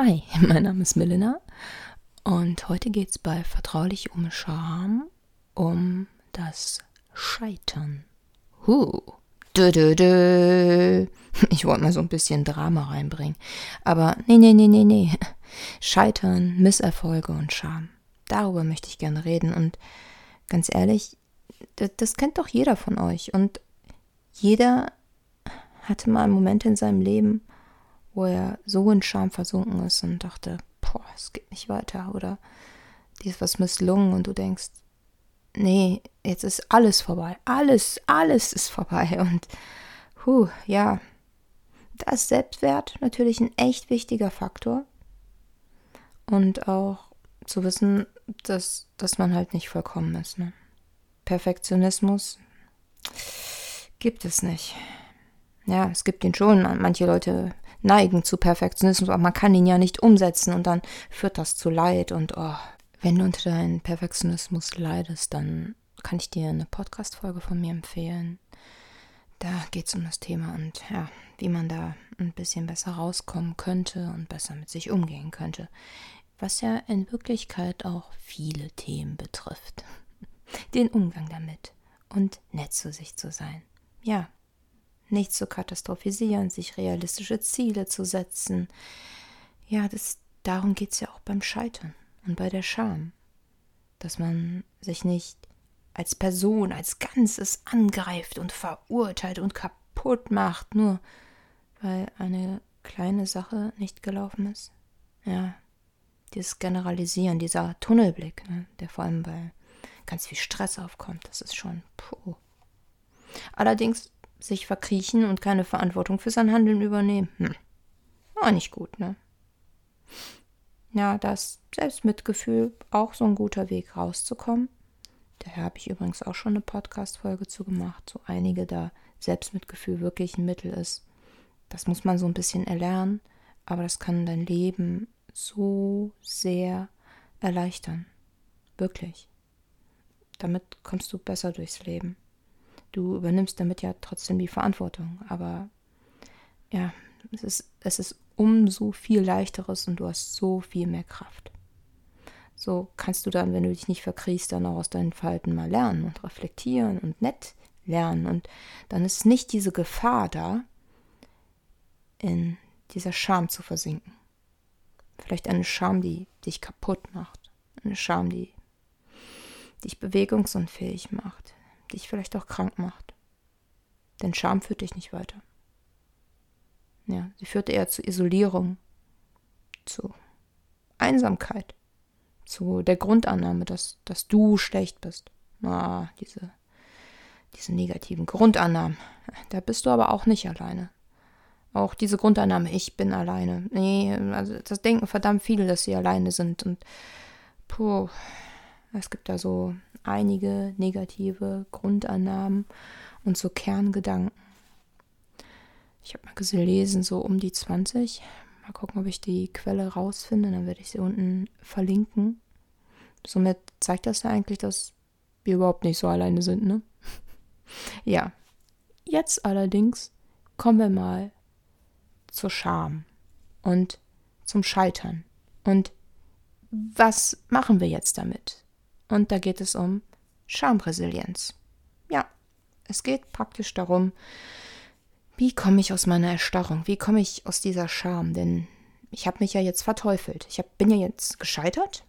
Hi, mein Name ist Melina und heute geht es bei Vertraulich um Scham um das Scheitern. Huh. Dö, dö, dö. Ich wollte mal so ein bisschen Drama reinbringen. Aber nee, nee, nee, nee, nee. Scheitern, Misserfolge und Scham. Darüber möchte ich gerne reden. Und ganz ehrlich, das, das kennt doch jeder von euch. Und jeder hatte mal einen Moment in seinem Leben, wo er so in Scham versunken ist und dachte, boah, es geht nicht weiter. Oder dir ist was misslungen und du denkst, nee, jetzt ist alles vorbei. Alles, alles ist vorbei. Und puh, ja, da ist Selbstwert natürlich ein echt wichtiger Faktor. Und auch zu wissen, dass, dass man halt nicht vollkommen ist. Ne? Perfektionismus gibt es nicht. Ja, es gibt ihn schon. Manche Leute neigen zu Perfektionismus, aber man kann ihn ja nicht umsetzen und dann führt das zu Leid und oh, wenn du unter deinem Perfektionismus leidest, dann kann ich dir eine Podcast-Folge von mir empfehlen. Da geht es um das Thema und ja, wie man da ein bisschen besser rauskommen könnte und besser mit sich umgehen könnte. Was ja in Wirklichkeit auch viele Themen betrifft. Den Umgang damit und nett zu sich zu sein. Ja, nicht zu katastrophisieren, sich realistische Ziele zu setzen. Ja, das, darum geht es ja auch beim Scheitern und bei der Scham, dass man sich nicht als Person, als Ganzes angreift und verurteilt und kaputt macht, nur weil eine kleine Sache nicht gelaufen ist. Ja, dieses Generalisieren, dieser Tunnelblick, ne, der vor allem bei ganz viel Stress aufkommt, das ist schon puh. Allerdings sich verkriechen und keine Verantwortung für sein Handeln übernehmen, hm, war nicht gut, ne? Ja, das Selbstmitgefühl auch so ein guter Weg rauszukommen. Daher habe ich übrigens auch schon eine Podcast-Folge zu gemacht, so einige da Selbstmitgefühl wirklich ein Mittel ist. Das muss man so ein bisschen erlernen, aber das kann dein Leben so sehr erleichtern. Wirklich. Damit kommst du besser durchs Leben. Du übernimmst damit ja trotzdem die Verantwortung, aber ja, es ist, es ist umso viel leichteres und du hast so viel mehr Kraft. So kannst du dann, wenn du dich nicht verkriechst, dann auch aus deinen Falten mal lernen und reflektieren und nett lernen. Und dann ist nicht diese Gefahr da, in dieser Scham zu versinken. Vielleicht eine Scham, die dich kaputt macht. Eine Scham, die dich bewegungsunfähig macht. Dich vielleicht auch krank macht. Denn Scham führt dich nicht weiter. Ja, sie führte eher zu Isolierung, zu Einsamkeit, zu der Grundannahme, dass, dass du schlecht bist. Ah, diese, diese negativen Grundannahmen. Da bist du aber auch nicht alleine. Auch diese Grundannahme, ich bin alleine. Nee, also das denken verdammt viele, dass sie alleine sind. Und puh, es gibt da so einige negative Grundannahmen und so Kerngedanken ich habe mal gelesen, so um die 20. Mal gucken, ob ich die Quelle rausfinde. Dann werde ich sie unten verlinken. Somit zeigt das ja eigentlich, dass wir überhaupt nicht so alleine sind, ne? ja. Jetzt allerdings kommen wir mal zur Scham und zum Scheitern. Und was machen wir jetzt damit? Und da geht es um Schamresilienz. Ja, es geht praktisch darum, wie komme ich aus meiner Erstarrung? Wie komme ich aus dieser Scham? Denn ich habe mich ja jetzt verteufelt. Ich hab, bin ja jetzt gescheitert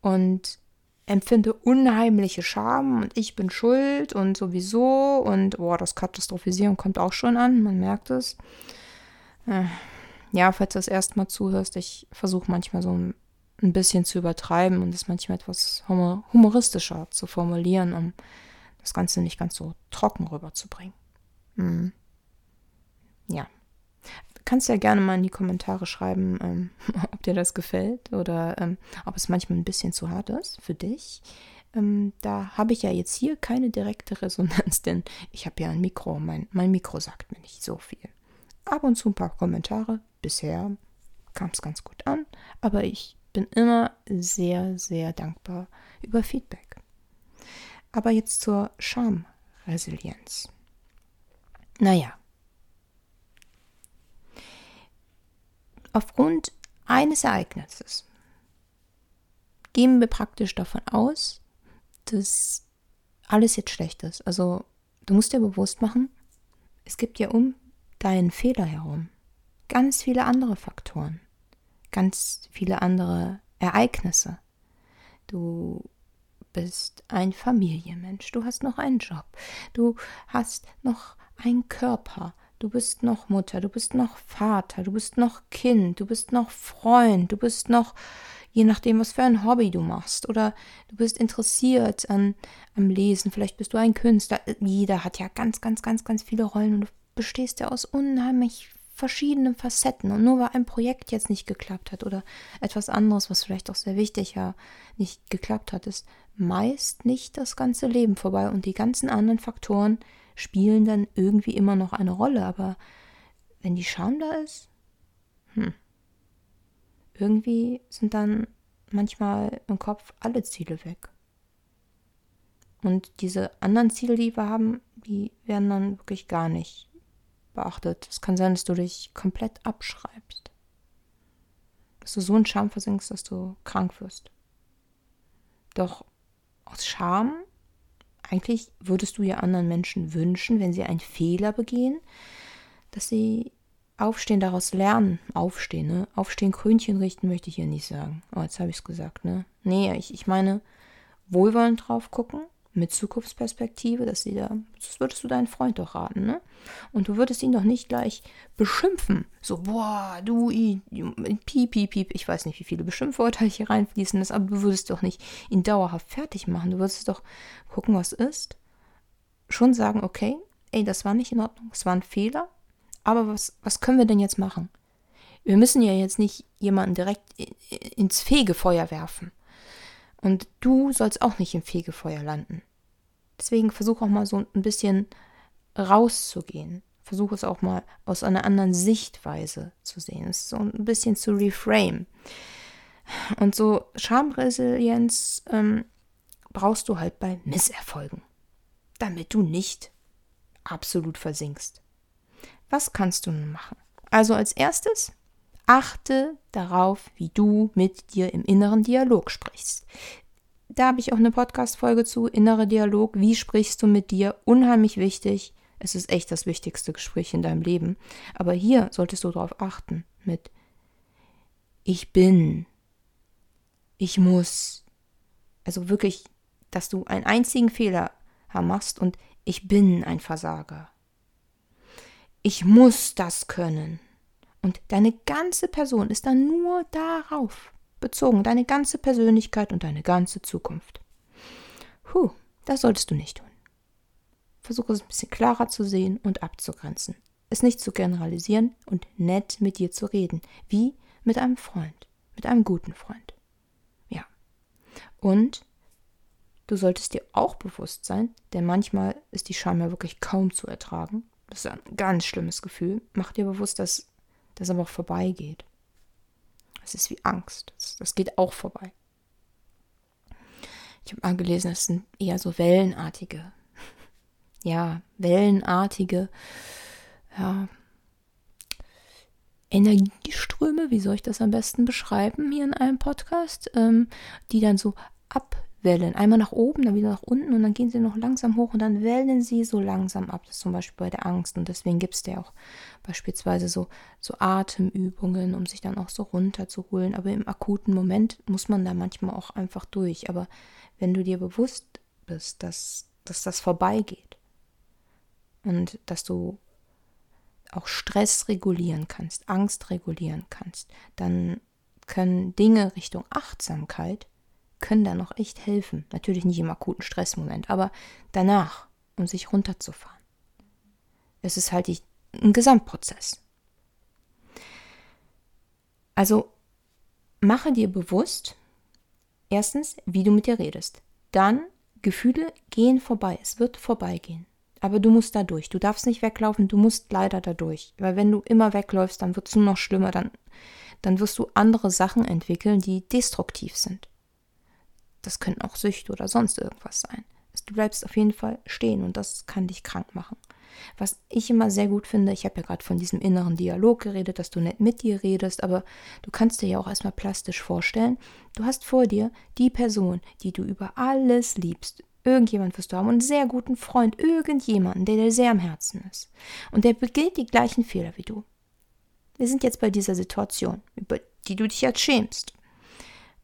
und empfinde unheimliche Scham und ich bin schuld und sowieso und oh, das Katastrophisieren kommt auch schon an, man merkt es. Äh, ja, falls du das erstmal zuhörst, ich versuche manchmal so ein, ein bisschen zu übertreiben und es manchmal etwas humoristischer zu formulieren, um das Ganze nicht ganz so trocken rüberzubringen. Mhm ja. Kannst ja gerne mal in die Kommentare schreiben, ähm, ob dir das gefällt oder ähm, ob es manchmal ein bisschen zu hart ist für dich. Ähm, da habe ich ja jetzt hier keine direkte Resonanz, denn ich habe ja ein Mikro. Mein, mein Mikro sagt mir nicht so viel. Ab und zu ein paar Kommentare. Bisher kam es ganz gut an, aber ich bin immer sehr, sehr dankbar über Feedback. Aber jetzt zur Schamresilienz. Naja, Aufgrund eines Ereignisses gehen wir praktisch davon aus, dass alles jetzt schlecht ist. Also du musst dir bewusst machen, es gibt ja um deinen Fehler herum ganz viele andere Faktoren, ganz viele andere Ereignisse. Du bist ein Familienmensch, du hast noch einen Job, du hast noch einen Körper, du bist noch Mutter, du bist noch Vater, du bist noch Kind, du bist noch Freund, du bist noch je nachdem, was für ein Hobby du machst. Oder du bist interessiert an, am Lesen, vielleicht bist du ein Künstler. Jeder hat ja ganz, ganz, ganz, ganz viele Rollen und du bestehst ja aus unheimlich verschiedenen Facetten. Und nur weil ein Projekt jetzt nicht geklappt hat oder etwas anderes, was vielleicht auch sehr wichtig ja nicht geklappt hat, ist meist nicht das ganze Leben vorbei. Und die ganzen anderen Faktoren spielen dann irgendwie immer noch eine Rolle. Aber wenn die Scham da ist, hm, irgendwie sind dann manchmal im Kopf alle Ziele weg. Und diese anderen Ziele, die wir haben, die werden dann wirklich gar nicht beachtet. Es kann sein, dass du dich komplett abschreibst. Dass du so in Scham versinkst, dass du krank wirst. Doch aus Scham, eigentlich würdest du ja anderen Menschen wünschen, wenn sie einen Fehler begehen, dass sie Aufstehen, daraus lernen. Aufstehen, ne? Aufstehen, Krönchen richten möchte ich hier nicht sagen. Oh, jetzt habe ich es gesagt, ne? Nee, ich, ich meine, wohlwollend drauf gucken, mit Zukunftsperspektive, dass sie da, das würdest du deinen Freund doch raten, ne? Und du würdest ihn doch nicht gleich beschimpfen. So, boah, du, piep, piep, piep. Ich weiß nicht, wie viele Beschimpfwörter hier reinfließen ist, aber du würdest doch nicht ihn dauerhaft fertig machen. Du würdest doch gucken, was ist. Schon sagen, okay, ey, das war nicht in Ordnung, es war ein Fehler, aber was, was können wir denn jetzt machen? Wir müssen ja jetzt nicht jemanden direkt ins Fegefeuer werfen. Und du sollst auch nicht im Fegefeuer landen. Deswegen versuch auch mal so ein bisschen rauszugehen. Versuch es auch mal aus einer anderen Sichtweise zu sehen. Es so ein bisschen zu reframe. Und so Schamresilienz ähm, brauchst du halt bei Misserfolgen, damit du nicht absolut versinkst. Was kannst du nun machen? Also als erstes, achte darauf, wie du mit dir im inneren Dialog sprichst. Da habe ich auch eine Podcast-Folge zu, innerer Dialog. Wie sprichst du mit dir? Unheimlich wichtig. Es ist echt das wichtigste Gespräch in deinem Leben. Aber hier solltest du darauf achten mit Ich bin. Ich muss. Also wirklich, dass du einen einzigen Fehler machst und ich bin ein Versager ich muss das können. Und deine ganze Person ist dann nur darauf bezogen, deine ganze Persönlichkeit und deine ganze Zukunft. Puh, das solltest du nicht tun. Versuche es ein bisschen klarer zu sehen und abzugrenzen. Es nicht zu generalisieren und nett mit dir zu reden, wie mit einem Freund, mit einem guten Freund. Ja. Und du solltest dir auch bewusst sein, denn manchmal ist die Scham ja wirklich kaum zu ertragen, das ist ein ganz schlimmes Gefühl. Mach dir bewusst, dass das aber auch vorbeigeht. Es ist wie Angst. Das, das geht auch vorbei. Ich habe mal gelesen, das sind eher so wellenartige, ja, wellenartige, ja, Energieströme, wie soll ich das am besten beschreiben hier in einem Podcast, ähm, die dann so ab Wellen. Einmal nach oben, dann wieder nach unten und dann gehen sie noch langsam hoch und dann wellen sie so langsam ab. Das ist zum Beispiel bei der Angst und deswegen gibt es ja auch beispielsweise so, so Atemübungen, um sich dann auch so runterzuholen. Aber im akuten Moment muss man da manchmal auch einfach durch. Aber wenn du dir bewusst bist, dass, dass das vorbeigeht und dass du auch Stress regulieren kannst, Angst regulieren kannst, dann können Dinge Richtung Achtsamkeit können da noch echt helfen. Natürlich nicht im akuten Stressmoment, aber danach, um sich runterzufahren. Es ist halt ein Gesamtprozess. Also mache dir bewusst, erstens, wie du mit dir redest. Dann, Gefühle gehen vorbei. Es wird vorbeigehen. Aber du musst da durch. Du darfst nicht weglaufen, du musst leider da durch. Weil wenn du immer wegläufst, dann wird es nur noch schlimmer. Dann, dann wirst du andere Sachen entwickeln, die destruktiv sind. Das könnten auch Süchte oder sonst irgendwas sein. Du bleibst auf jeden Fall stehen und das kann dich krank machen. Was ich immer sehr gut finde, ich habe ja gerade von diesem inneren Dialog geredet, dass du nicht mit dir redest, aber du kannst dir ja auch erstmal plastisch vorstellen, du hast vor dir die Person, die du über alles liebst. Irgendjemand wirst du haben, einen sehr guten Freund, irgendjemanden, der dir sehr am Herzen ist. Und der begeht die gleichen Fehler wie du. Wir sind jetzt bei dieser Situation, über die du dich jetzt schämst.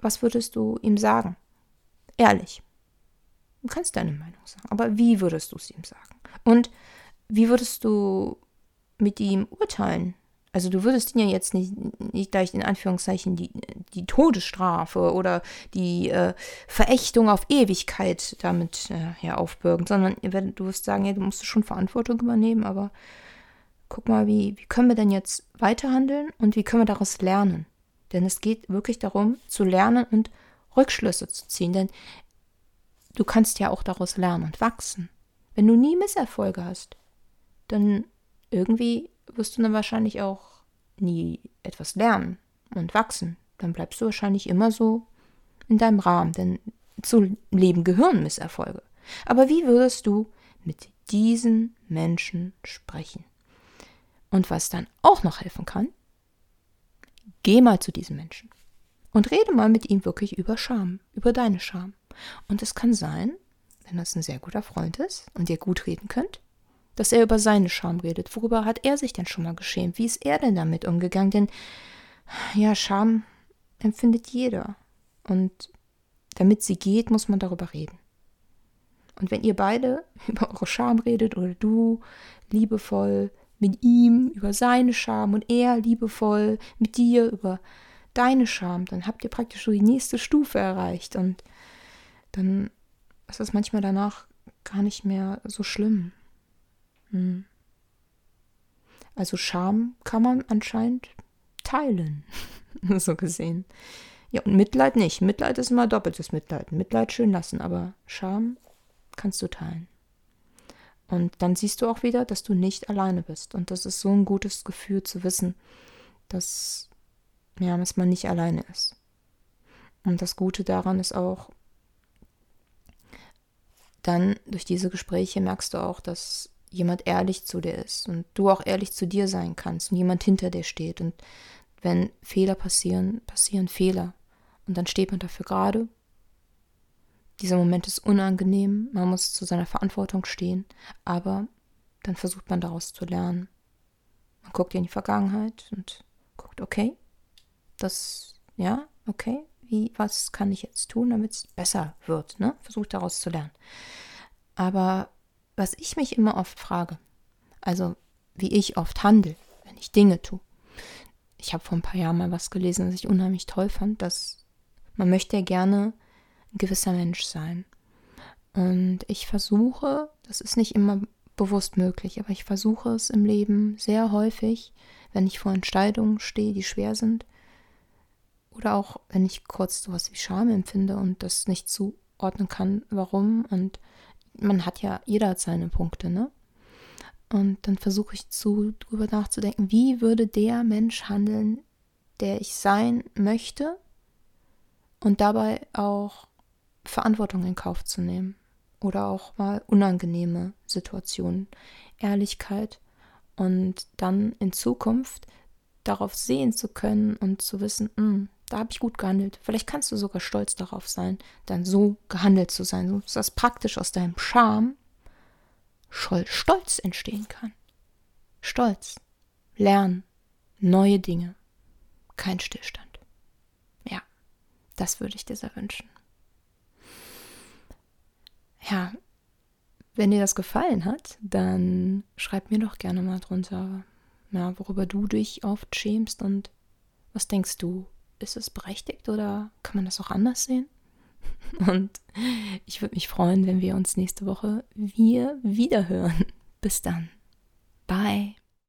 Was würdest du ihm sagen? Ehrlich. Du kannst deine Meinung sagen, aber wie würdest du es ihm sagen? Und wie würdest du mit ihm urteilen? Also du würdest ihn ja jetzt nicht, nicht gleich in Anführungszeichen die, die Todesstrafe oder die äh, Verächtung auf Ewigkeit damit äh, ja, aufbürgen, sondern du wirst sagen, ja, du musst schon Verantwortung übernehmen, aber guck mal, wie, wie können wir denn jetzt weiterhandeln und wie können wir daraus lernen? Denn es geht wirklich darum, zu lernen und Rückschlüsse zu ziehen. Denn du kannst ja auch daraus lernen und wachsen. Wenn du nie Misserfolge hast, dann irgendwie wirst du dann wahrscheinlich auch nie etwas lernen und wachsen. Dann bleibst du wahrscheinlich immer so in deinem Rahmen, denn zu Leben gehören Misserfolge. Aber wie würdest du mit diesen Menschen sprechen? Und was dann auch noch helfen kann, geh mal zu diesem Menschen und rede mal mit ihm wirklich über Scham, über deine Scham. Und es kann sein, wenn das ein sehr guter Freund ist und ihr gut reden könnt, dass er über seine Scham redet. Worüber hat er sich denn schon mal geschämt? Wie ist er denn damit umgegangen? Denn ja, Scham empfindet jeder. Und damit sie geht, muss man darüber reden. Und wenn ihr beide über eure Scham redet oder du liebevoll mit ihm über seine Scham und er liebevoll mit dir über deine Scham, dann habt ihr praktisch so die nächste Stufe erreicht und dann ist es manchmal danach gar nicht mehr so schlimm. Hm. Also Scham kann man anscheinend teilen, so gesehen. Ja, und Mitleid nicht. Mitleid ist immer doppeltes Mitleid. Mitleid schön lassen, aber Scham kannst du teilen. Und dann siehst du auch wieder, dass du nicht alleine bist. Und das ist so ein gutes Gefühl zu wissen, dass, ja, dass man nicht alleine ist. Und das Gute daran ist auch, dann durch diese Gespräche merkst du auch, dass jemand ehrlich zu dir ist und du auch ehrlich zu dir sein kannst und jemand hinter dir steht. Und wenn Fehler passieren, passieren Fehler. Und dann steht man dafür gerade. Dieser Moment ist unangenehm, man muss zu seiner Verantwortung stehen, aber dann versucht man daraus zu lernen. Man guckt in die Vergangenheit und guckt, okay, das, ja, okay, wie, was kann ich jetzt tun, damit es besser wird, ne? Versucht daraus zu lernen. Aber was ich mich immer oft frage, also wie ich oft handle, wenn ich Dinge tue. Ich habe vor ein paar Jahren mal was gelesen, was ich unheimlich toll fand, dass man möchte ja gerne ein gewisser Mensch sein. Und ich versuche, das ist nicht immer bewusst möglich, aber ich versuche es im Leben sehr häufig, wenn ich vor Entscheidungen stehe, die schwer sind, oder auch wenn ich kurz sowas wie Scham empfinde und das nicht zuordnen kann, warum. Und man hat ja, jeder seine Punkte, ne? Und dann versuche ich zu drüber nachzudenken, wie würde der Mensch handeln, der ich sein möchte und dabei auch Verantwortung in Kauf zu nehmen oder auch mal unangenehme Situationen, Ehrlichkeit und dann in Zukunft darauf sehen zu können und zu wissen, mh, hm, da habe ich gut gehandelt. Vielleicht kannst du sogar stolz darauf sein, dann so gehandelt zu sein, dass praktisch aus deinem Charme Stolz entstehen kann. Stolz, Lernen, neue Dinge, kein Stillstand. Ja, das würde ich dir sehr wünschen. Ja, wenn dir das gefallen hat, dann schreib mir doch gerne mal drunter, ja, worüber du dich oft schämst und was denkst du, ist es berechtigt oder kann man das auch anders sehen? Und ich würde mich freuen, wenn wir uns nächste Woche wir wieder hören. Bis dann. Bye.